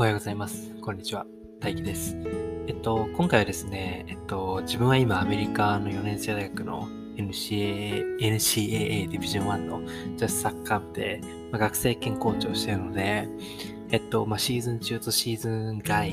おはようございます。こんにちは。大輝です。えっと、今回はですね、えっと、自分は今アメリカの4年生大学の NCAA, NCAA ディビジョン1の女子サッカー部で、まあ、学生兼コーチをしているので、えっと、まあ、シーズン中とシーズン外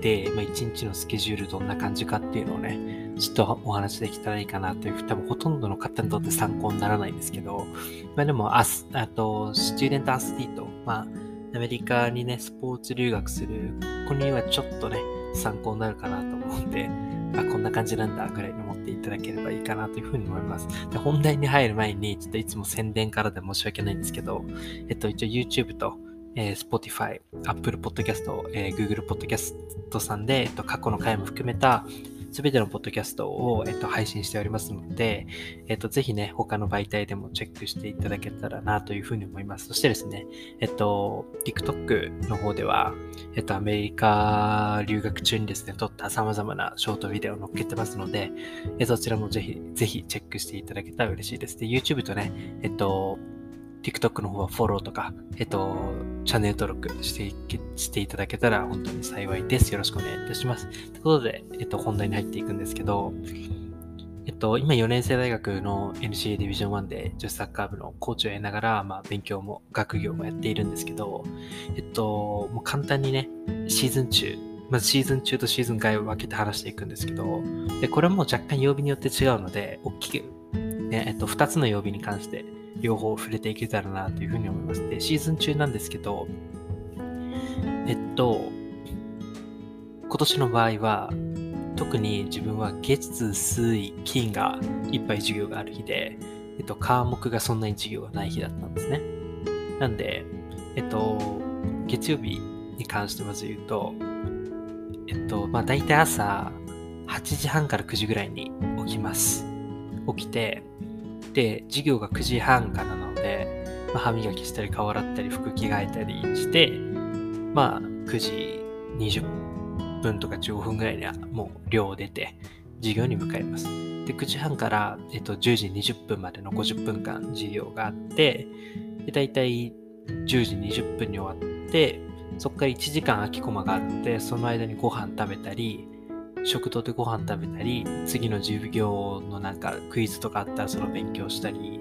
で、まあ、1日のスケジュールどんな感じかっていうのをね、ちょっとお話できたらいいかなという、多分ほとんどの方にとって参考にならないんですけど、まあでも、ああと、スチューデントアスリート、まあ、アメリカにね、スポーツ留学する子にはちょっとね、参考になるかなと思うんで、あ、こんな感じなんだぐらいに思っていただければいいかなというふうに思います。で、本題に入る前に、ちょっといつも宣伝からで申し訳ないんですけど、えっと、一応 YouTube と、えー、Spotify、Apple Podcast、えー、Google Podcast さんで、えっと、過去の回も含めた、すべてのポッドキャストを、えっと、配信しておりますので、えっと、ぜひね、他の媒体でもチェックしていただけたらなというふうに思います。そしてですね、えっと、TikTok の方では、えっと、アメリカ留学中にですね、撮った様々なショートビデオを載っけてますので、えそちらもぜひ、ぜひチェックしていただけたら嬉しいです。で、YouTube とね、えっと、TikTok の方はフォローとか、えっと、チャンネル登録してしていただけたら本当に幸いです。よろしくお願いいたします。ということで、えっと、本題に入っていくんですけど、えっと、今4年生大学の NCA ディビジョン1で女子サッカー部のコーチを得ながら、まあ、勉強も学業もやっているんですけど、えっと、もう簡単にね、シーズン中、まずシーズン中とシーズン外を分けて話していくんですけど、で、これも若干曜日によって違うので、大きく、ね、えっと、2つの曜日に関して両方触れていけたらなというふうに思います。で、シーズン中なんですけど、えっと、今年の場合は、特に自分は月、水、金がいっぱい授業がある日で、えっと、科目がそんなに授業がない日だったんですね。なんで、えっと、月曜日に関してまず言うと、えっと、まあ大体朝8時半から9時ぐらいに起きます。起きて、で、授業が9時半からなので、まあ、歯磨きしたり顔洗ったり服着替えたりして、まあ9時20分とか15分ぐらいにはもう寮を出て授業に向かいます。で、9時半から、えっと、10時20分までの50分間授業があって、で、大体10時20分に終わって、そこから1時間空きコマがあって、その間にご飯食べたり、食堂でご飯食べたり、次の授業のなんかクイズとかあったらその勉強したり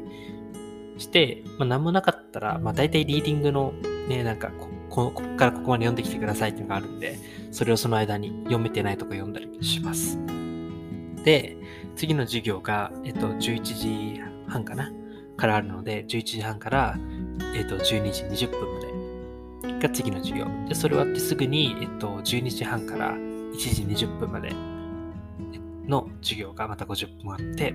して、まあ何もなかったら、まあ大体リーディングのね、なんかこここからここまで読んできてくださいっていうのがあるんで、それをその間に読めてないとか読んだりします。で、次の授業が、えっと、11時半かなからあるので、11時半から、えっと、12時20分までが次の授業。で、それ終わってすぐに、えっと、12時半から1時20分までの授業がまた50分あって、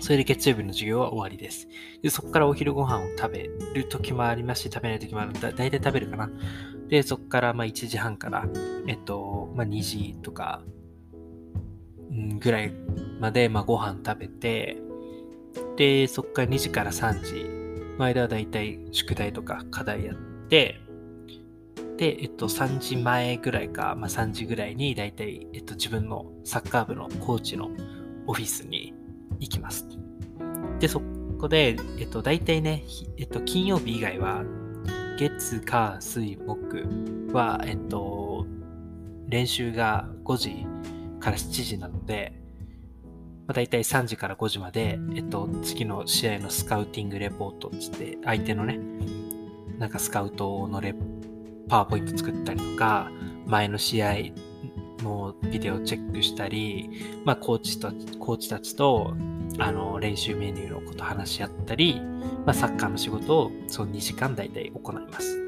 それで月曜日の授業は終わりです。でそこからお昼ご飯を食べる時もありますし、食べない時もあるだ。だいたい食べるかな。で、そこからま1時半から、えっと、まあ2時とか、ぐらいまでまあご飯食べて、で、そこから2時から3時の間はだいたい宿題とか課題やって、で、えっと、3時前ぐらいか、まあ、3時ぐらいに、だいたい、えっと、自分のサッカー部のコーチのオフィスに行きます。で、そこで、えっと、だいたいね、えっと、金曜日以外は、月、火、水、木は、えっと、練習が5時から7時なので、まあ、大体3時から5時まで、えっと、次の試合のスカウティングレポートっつって、相手のね、なんかスカウトのレポパワーポイント作ったりとか、前の試合のビデオチェックしたり、まあ、コーチと、コーチたちと、あの、練習メニューのこと話し合ったり、まあ、サッカーの仕事をその2時間大体行います。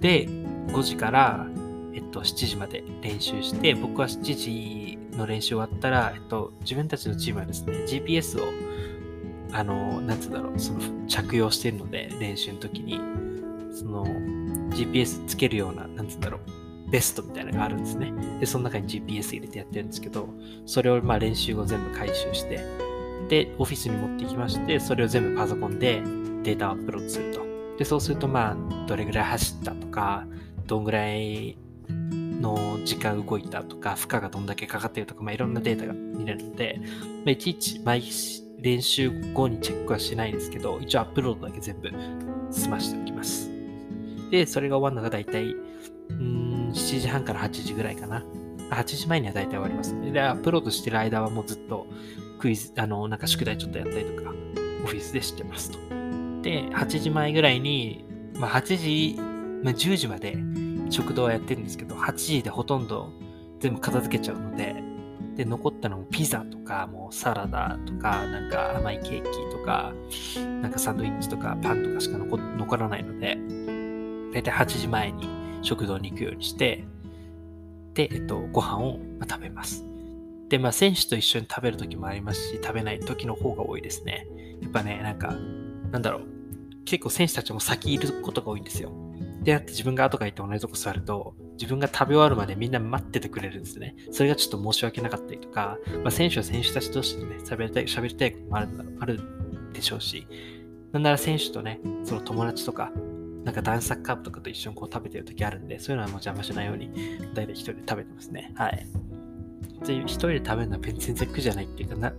で、5時から、えっと、7時まで練習して、僕は7時の練習終わったら、えっと、自分たちのチームはですね、GPS を、あの、なんつうんだろう、その、着用してるので、練習の時に、その、GPS つけるような、なんつうんだろう、ベストみたいなのがあるんですね。で、その中に GPS 入れてやってるんですけど、それをまあ練習後全部回収して、で、オフィスに持ってきまして、それを全部パソコンでデータをアップロードすると。で、そうするとまあ、どれぐらい走ったとか、どんぐらいの時間動いたとか、負荷がどんだけかかってるとか、まあ、いろんなデータが見れるので、まあ、いちいち毎日練習後にチェックはしないんですけど、一応アップロードだけ全部済ましておきます。で、それが終わるのが大体、うん、7時半から8時ぐらいかな。8時前には大体終わります。で、アップロードしてる間はもうずっとクイズ、あの、なんか宿題ちょっとやったりとか、オフィスでしてますと。で、8時前ぐらいに、まあ8時、まあ10時まで食堂はやってるんですけど、8時でほとんど全部片付けちゃうので、で、残ったのもピザとか、もうサラダとか、なんか甘いケーキとか、なんかサンドイッチとかパンとかしか残らないので、だいたい8時前に食堂に行くようにして、で、えっと、ご飯を食べます。で、まあ、選手と一緒に食べる時もありますし、食べない時の方が多いですね。やっぱね、なんか、なんだろう。結構選手たちも先いることが多いんですよ。であって自分が後から行って同じとこ座ると、自分が食べ終わるまでみんな待っててくれるんですね。それがちょっと申し訳なかったりとか、まあ、選手は選手たち同士でね、喋りたい、喋りたいこともあるあるでしょうし、なんなら選手とね、その友達とか、なんか男子サッカー部とかと一緒にこう食べてる時あるんで、そういうのはもう邪魔しないように、だいたい一人で食べてますね。はい。一人で食べるのは全然苦じゃないっていうかな、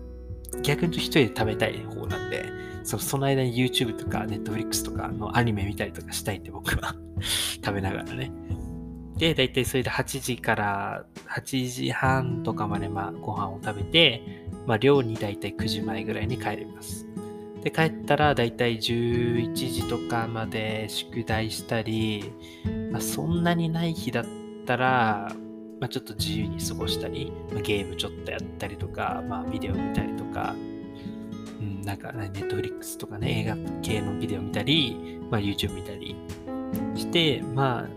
逆に一人で食べたい方なんで、そその間に YouTube とか Netflix とかのアニメ見たりとかしたいって僕は 食べながらね。で、だいたいそれで8時から8時半とかまでまあご飯を食べて、まあ寮にだいたい9時前ぐらいに帰ります。で、帰ったらだいたい11時とかまで宿題したり、まあ、そんなにない日だったら、まあ、ちょっと自由に過ごしたり、まあ、ゲームちょっとやったりとか、まあ、ビデオ見たりとか、うん、なんか、ネットフリックスとかね、映画系のビデオ見たり、まあ、YouTube 見たりして、まあ、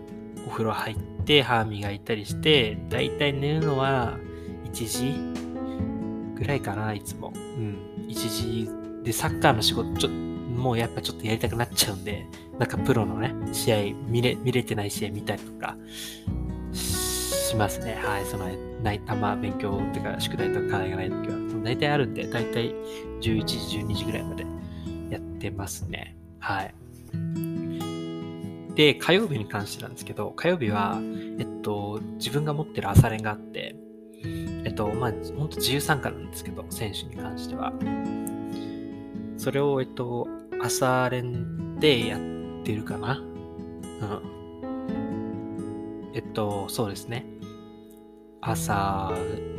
お風呂入って歯磨いたりして、だいたい寝るのは1時ぐらいかな、いつも。うん。1時で、サッカーの仕事、ちょもうやっぱちょっとやりたくなっちゃうんで、なんかプロのね、試合、見れ、見れてない試合見たりとか、しますね。はい。その、ない、あんま勉強ってか、宿題とか課題がない時は、大体あるんで、大体11時、12時ぐらいまでやってますね。はい。で、火曜日に関してなんですけど、火曜日は、えっと、自分が持ってる朝練があって、えっと、まあ、ほんと自由参加なんですけど、選手に関しては。それを、えっと、朝練でやってるかな？うん。えっと、そうですね。朝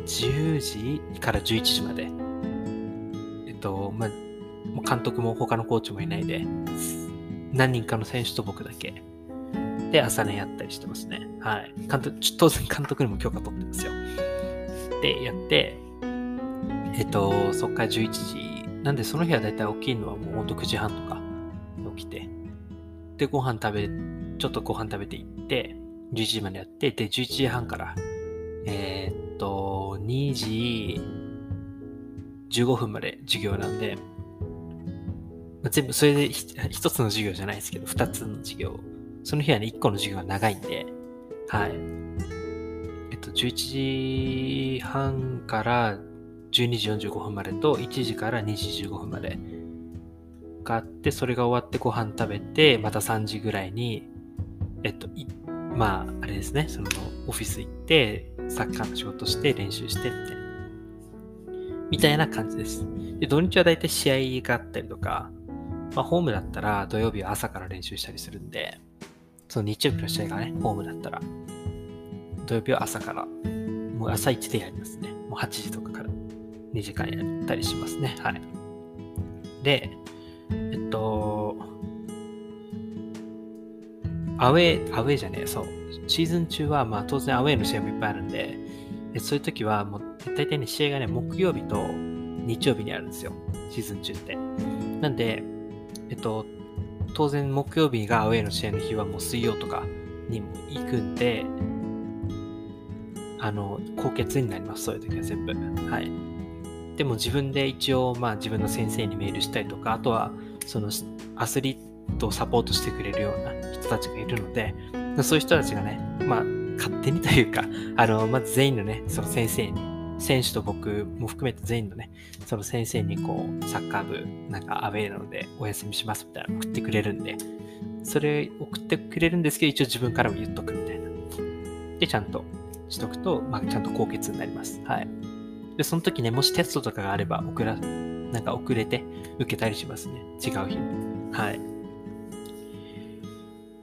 10時から11時まで。えっと、まあ、監督も他のコーチもいないで、何人かの選手と僕だけで朝練やったりしてますね。はい。監督、当然監督にも許可取ってますよ。で、やって、えっと、そっから11時。なんでその日はだいたい起きるのはもうほんと9時半とか起きて、で、ご飯食べ、ちょっとご飯食べて行って、11時までやって、で、11時半から、えー、っと、2時15分まで授業なんで、まあ、全部それで一つの授業じゃないですけど、二つの授業。その日はね、一個の授業が長いんで、はい。えっと、11時半から12時45分までと、1時から2時15分までがあって、それが終わってご飯食べて、また3時ぐらいに、えっと、まあ、あれですね、その、オフィス行って、サッカーの仕事して練習してって、みたいな感じです。で、土日はだいたい試合があったりとか、まあ、ホームだったら土曜日は朝から練習したりするんで、その日曜日の試合がね、ホームだったら、土曜日は朝から、もう朝一でやりますね。もう8時とか2時間やったりしますね。はい。で、えっと、アウェー、アウェーじゃねえ、そう。シーズン中は、まあ当然アウェーの試合もいっぱいあるんで、そういう時はもう大体ね、試合がね、木曜日と日曜日にあるんですよ。シーズン中って。なんで、えっと、当然木曜日がアウェイの試合の日はもう水曜とかにも行くんで、あの、高血になります、そういう時は全部。はい。でも自分で一応、まあ自分の先生にメールしたりとか、あとは、そのアスリートをサポートしてくれるような人たちがいるので、そういう人たちがね、まあ勝手にというか、あの、まず全員のね、その先生に選手と僕も含めて全員のね、その先生にこう、サッカー部、なんかアウェイなのでお休みしますみたいな送ってくれるんで、それ送ってくれるんですけど、一応自分からも言っとくみたいな。で、ちゃんとしとくと、まあ、ちゃんと高血になります。はい。で、その時ね、もしテストとかがあれば、送ら、なんか遅れて受けたりしますね。違う日に。はい。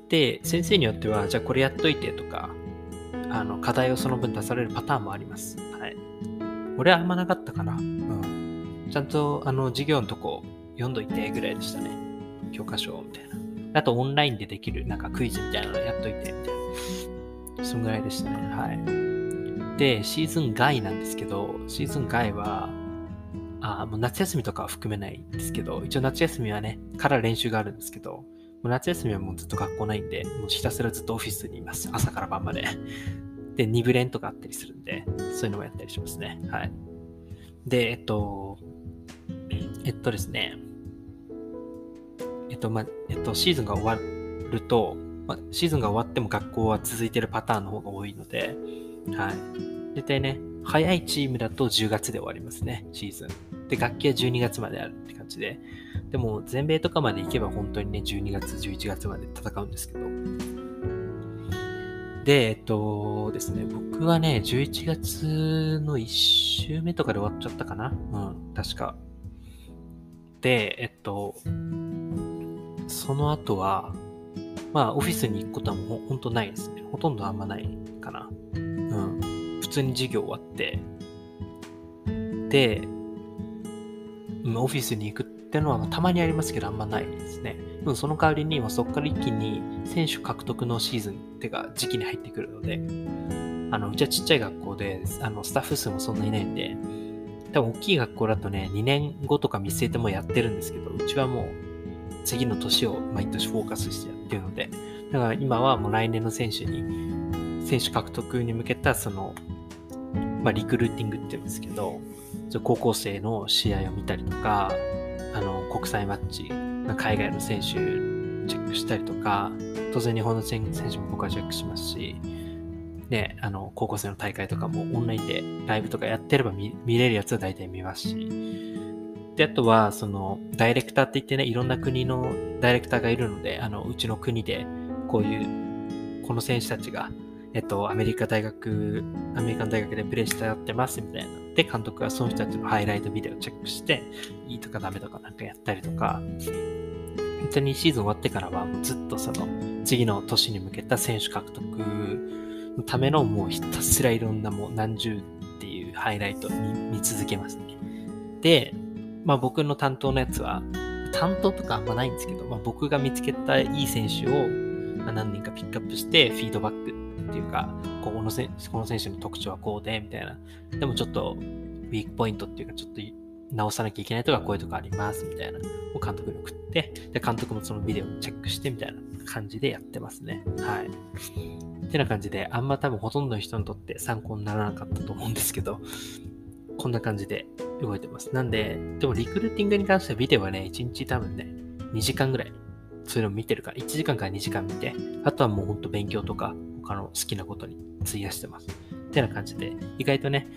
で、先生によっては、じゃあこれやっといてとか、あの課題をその分出されるパターンもあります。はい。俺はあんまなかったかな。うん。ちゃんとあの授業のとこ読んどいてぐらいでしたね。教科書みたいな。あとオンラインでできるなんかクイズみたいなのやっといてみたいな。そんぐらいでしたね。はい。で、シーズン外なんですけど、シーズン外は、あもう夏休みとかは含めないんですけど、一応夏休みはね、から練習があるんですけど、もう夏休みはもうずっと学校ないんで、もうひたすらずっとオフィスにいます。朝から晩まで。で、2部練とかあったりするんで、そういうのもやったりしますね。はい。で、えっと、えっとですね、えっと、ま、えっと、シーズンが終わると、ま、シーズンが終わっても学校は続いてるパターンの方が多いので、はい。大体ね、早いチームだと10月で終わりますね、シーズン。で、楽器は12月まであるって感じで。でも、全米とかまで行けば本当にね、12月、11月まで戦うんですけど。で、えっとですね、僕はね、11月の1週目とかで終わっちゃったかなうん、確か。で、えっと、その後は、まあ、オフィスに行くことはもうほんとないですね。ほとんどあんまないかな。普通に授業終わって、で、オフィスに行くってのはたまにありますけど、あんまないですね。でもその代わりに、そこから一気に選手獲得のシーズンってか時期に入ってくるので、あの、うちはちっちゃい学校で、あの、スタッフ数もそんなにいないんで、多分大きい学校だとね、2年後とか見据えてもやってるんですけど、うちはもう次の年を毎年フォーカスしてやってるので、だから今はもう来年の選手に、選手獲得に向けたその、まあリクルーティングって言うんですけど、高校生の試合を見たりとか、あの、国際マッチ、海外の選手チェックしたりとか、当然日本の選手も僕はチェックしますし、ね、あの、高校生の大会とかもオンラインでライブとかやってれば見れるやつは大体見ますし、で、あとは、その、ダイレクターって言ってね、いろんな国のダイレクターがいるので、あの、うちの国で、こういう、この選手たちが、えっと、アメリカ大学、アメリカン大学でプレーしてやってますみたいな。で、監督はその人たちのハイライトビデオをチェックして、いいとかダメとかなんかやったりとか、本当にシーズン終わってからはずっとその、次の年に向けた選手獲得のためのもうひたすらいろんなもう何十っていうハイライト見続けますね。で、まあ僕の担当のやつは、担当とかあんまないんですけど、まあ僕が見つけたいい選手を、あ、何人かピックアップして、フィードバックっていうか、ここのせこの選手の特徴はこうで、みたいな。でもちょっと、ウィークポイントっていうか、ちょっと直さなきゃいけないとか、こういうとこあります、みたいな。を監督に送って、で、監督もそのビデオをチェックして、みたいな感じでやってますね。はい。ってな感じで、あんま多分ほとんどの人にとって参考にならなかったと思うんですけど、こんな感じで動いてます。なんで、でもリクルーティングに関してはビデオはね、1日多分ね、2時間ぐらい、そういうのを見てるから、1時間から2時間見て、あとはもうほんと勉強とか、他の好きなことに費やしてます。ってな感じで、意外とね、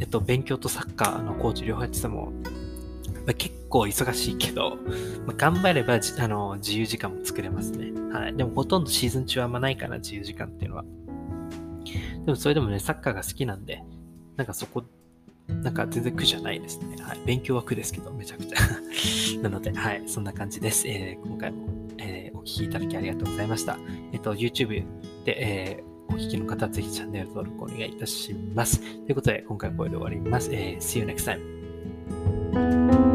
えっと、勉強とサッカーのコーチ両方やってても、まあ、結構忙しいけど、まあ、頑張ればあの自由時間も作れますね。はい。でもほとんどシーズン中はあんまないかな、自由時間っていうのは。でもそれでもね、サッカーが好きなんで、なんかそこなんか全然苦じゃないですね。はい。勉強は苦ですけど、めちゃくちゃ なので、はい。そんな感じです。えー、今回も、えー、お聴きいただきありがとうございました。えっ、と、YouTube で、えー、お聞きの方はぜひチャンネル登録お願いいたします。ということで、今回はこれで終わります。えー、See you next time.